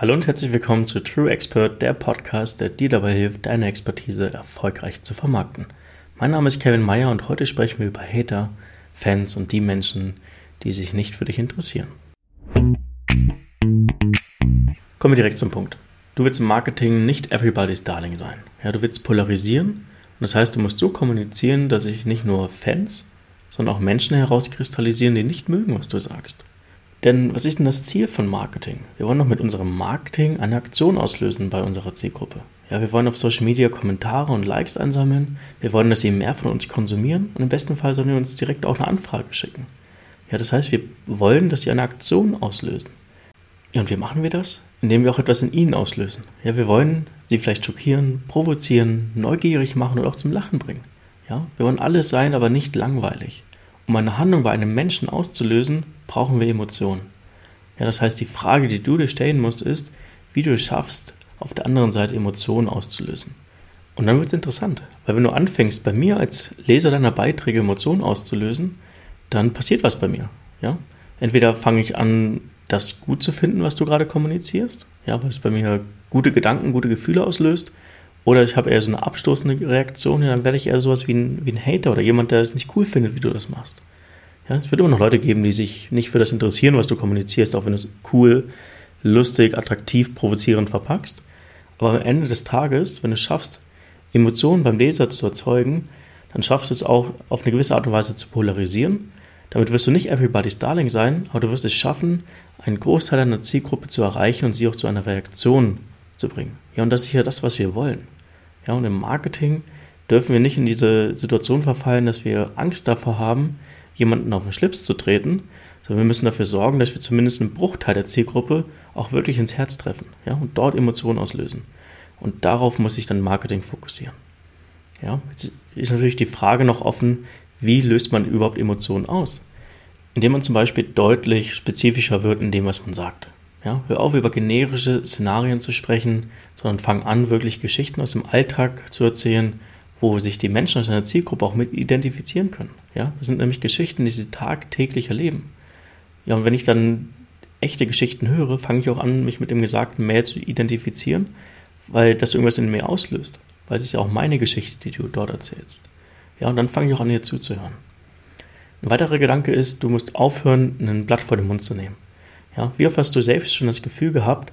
Hallo und herzlich willkommen zu True Expert, der Podcast, der dir dabei hilft, deine Expertise erfolgreich zu vermarkten. Mein Name ist Kevin Meyer und heute sprechen wir über Hater, Fans und die Menschen, die sich nicht für dich interessieren. Kommen wir direkt zum Punkt. Du willst im Marketing nicht everybody's darling sein. Ja, du willst polarisieren und das heißt, du musst so kommunizieren, dass sich nicht nur Fans, sondern auch Menschen herauskristallisieren, die nicht mögen, was du sagst. Denn was ist denn das Ziel von Marketing? Wir wollen doch mit unserem Marketing eine Aktion auslösen bei unserer Zielgruppe. Ja, wir wollen auf Social Media Kommentare und Likes einsammeln. Wir wollen, dass sie mehr von uns konsumieren und im besten Fall sollen wir uns direkt auch eine Anfrage schicken. Ja, das heißt, wir wollen, dass sie eine Aktion auslösen. Ja, und wie machen wir das? Indem wir auch etwas in ihnen auslösen. Ja, wir wollen sie vielleicht schockieren, provozieren, neugierig machen oder auch zum Lachen bringen. Ja, wir wollen alles sein, aber nicht langweilig. Um eine Handlung bei einem Menschen auszulösen, brauchen wir Emotionen. Ja, das heißt, die Frage, die du dir stellen musst, ist, wie du es schaffst, auf der anderen Seite Emotionen auszulösen. Und dann wird es interessant, weil wenn du anfängst, bei mir als Leser deiner Beiträge Emotionen auszulösen, dann passiert was bei mir. Ja? Entweder fange ich an, das gut zu finden, was du gerade kommunizierst, ja, weil es bei mir gute Gedanken, gute Gefühle auslöst, oder ich habe eher so eine abstoßende Reaktion, ja, dann werde ich eher sowas wie ein, wie ein Hater oder jemand, der es nicht cool findet, wie du das machst. Ja, es wird immer noch Leute geben, die sich nicht für das interessieren, was du kommunizierst, auch wenn du es cool, lustig, attraktiv, provozierend verpackst. Aber am Ende des Tages, wenn du es schaffst, Emotionen beim Leser zu erzeugen, dann schaffst du es auch auf eine gewisse Art und Weise zu polarisieren. Damit wirst du nicht everybody's Darling sein, aber du wirst es schaffen, einen Großteil deiner Zielgruppe zu erreichen und sie auch zu einer Reaktion zu bringen. Ja, und das ist ja das, was wir wollen. Ja, und im Marketing dürfen wir nicht in diese Situation verfallen, dass wir Angst davor haben, jemanden auf den Schlips zu treten, sondern wir müssen dafür sorgen, dass wir zumindest einen Bruchteil der Zielgruppe auch wirklich ins Herz treffen ja, und dort Emotionen auslösen. Und darauf muss sich dann Marketing fokussieren. Ja, jetzt ist natürlich die Frage noch offen, wie löst man überhaupt Emotionen aus? Indem man zum Beispiel deutlich spezifischer wird in dem, was man sagt. Ja, hör auf, über generische Szenarien zu sprechen, sondern fang an, wirklich Geschichten aus dem Alltag zu erzählen, wo sich die Menschen aus deiner Zielgruppe auch mit identifizieren können. Ja, das sind nämlich Geschichten, die sie tagtäglich erleben. Ja, und wenn ich dann echte Geschichten höre, fange ich auch an, mich mit dem Gesagten mehr zu identifizieren, weil das irgendwas in mir auslöst. Weil es ist ja auch meine Geschichte, die du dort erzählst. Ja, und dann fange ich auch an, dir zuzuhören. Ein weiterer Gedanke ist, du musst aufhören, ein Blatt vor den Mund zu nehmen. Ja, wie oft hast du selbst schon das Gefühl gehabt,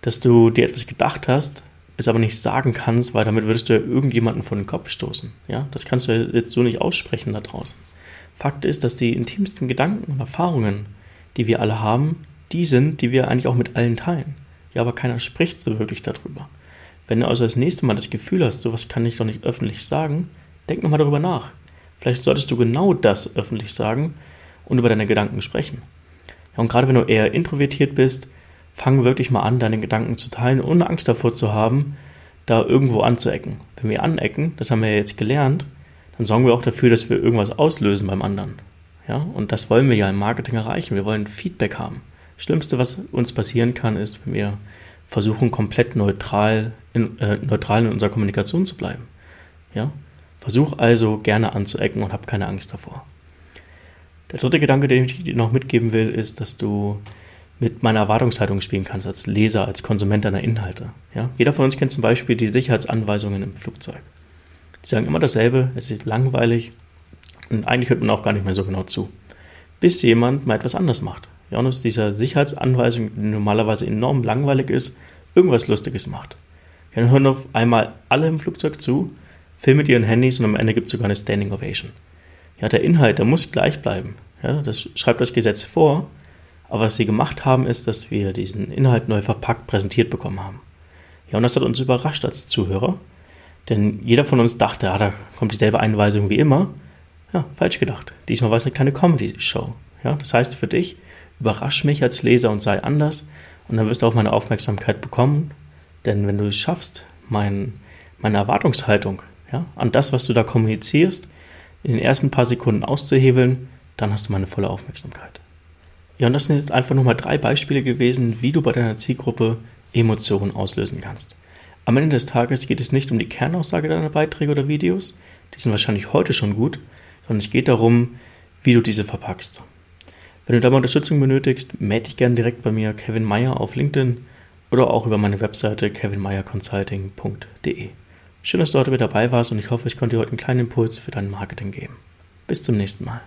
dass du dir etwas gedacht hast, es aber nicht sagen kannst, weil damit würdest du ja irgendjemanden vor den Kopf stoßen. Ja, das kannst du jetzt so nicht aussprechen da draußen. Fakt ist, dass die intimsten Gedanken und Erfahrungen, die wir alle haben, die sind, die wir eigentlich auch mit allen teilen. Ja, aber keiner spricht so wirklich darüber. Wenn du also das nächste Mal das Gefühl hast, sowas kann ich doch nicht öffentlich sagen, denk nochmal darüber nach. Vielleicht solltest du genau das öffentlich sagen und über deine Gedanken sprechen. Ja, und gerade wenn du eher introvertiert bist, fang wirklich mal an, deine Gedanken zu teilen, ohne Angst davor zu haben, da irgendwo anzuecken. Wenn wir anecken, das haben wir ja jetzt gelernt, dann sorgen wir auch dafür, dass wir irgendwas auslösen beim anderen. Ja, und das wollen wir ja im Marketing erreichen. Wir wollen Feedback haben. Das Schlimmste, was uns passieren kann, ist, wenn wir versuchen, komplett neutral in, äh, neutral in unserer Kommunikation zu bleiben. Ja? Versuch also gerne anzuecken und hab keine Angst davor. Der dritte Gedanke, den ich dir noch mitgeben will, ist, dass du mit meiner Erwartungshaltung spielen kannst, als Leser, als Konsument deiner Inhalte. Ja? Jeder von uns kennt zum Beispiel die Sicherheitsanweisungen im Flugzeug. Die sagen immer dasselbe, es ist langweilig und eigentlich hört man auch gar nicht mehr so genau zu. Bis jemand mal etwas anders macht. Ja, und aus dieser Sicherheitsanweisung, die normalerweise enorm langweilig ist, irgendwas Lustiges macht. Ja, dann hören auf einmal alle im Flugzeug zu, filmen mit ihren Handys und am Ende gibt es sogar eine Standing Ovation. Ja, der Inhalt, der muss gleich bleiben. Ja, das schreibt das Gesetz vor, aber was sie gemacht haben, ist, dass wir diesen Inhalt neu verpackt präsentiert bekommen haben. Ja, und das hat uns überrascht als Zuhörer, denn jeder von uns dachte, ah, da kommt dieselbe Einweisung wie immer. Ja, falsch gedacht. Diesmal war es eine kleine Comedy-Show. Ja, das heißt für dich, überrasch mich als Leser und sei anders und dann wirst du auch meine Aufmerksamkeit bekommen. Denn wenn du es schaffst, mein, meine Erwartungshaltung ja, an das, was du da kommunizierst, in den ersten paar Sekunden auszuhebeln, dann hast du meine volle Aufmerksamkeit. Ja, und das sind jetzt einfach nur mal drei Beispiele gewesen, wie du bei deiner Zielgruppe Emotionen auslösen kannst. Am Ende des Tages geht es nicht um die Kernaussage deiner Beiträge oder Videos, die sind wahrscheinlich heute schon gut, sondern es geht darum, wie du diese verpackst. Wenn du da mal Unterstützung benötigst, melde dich gerne direkt bei mir, Kevin Meyer, auf LinkedIn oder auch über meine Webseite kevinmeyerconsulting.de. Schön, dass du heute wieder dabei warst und ich hoffe, ich konnte dir heute einen kleinen Impuls für dein Marketing geben. Bis zum nächsten Mal.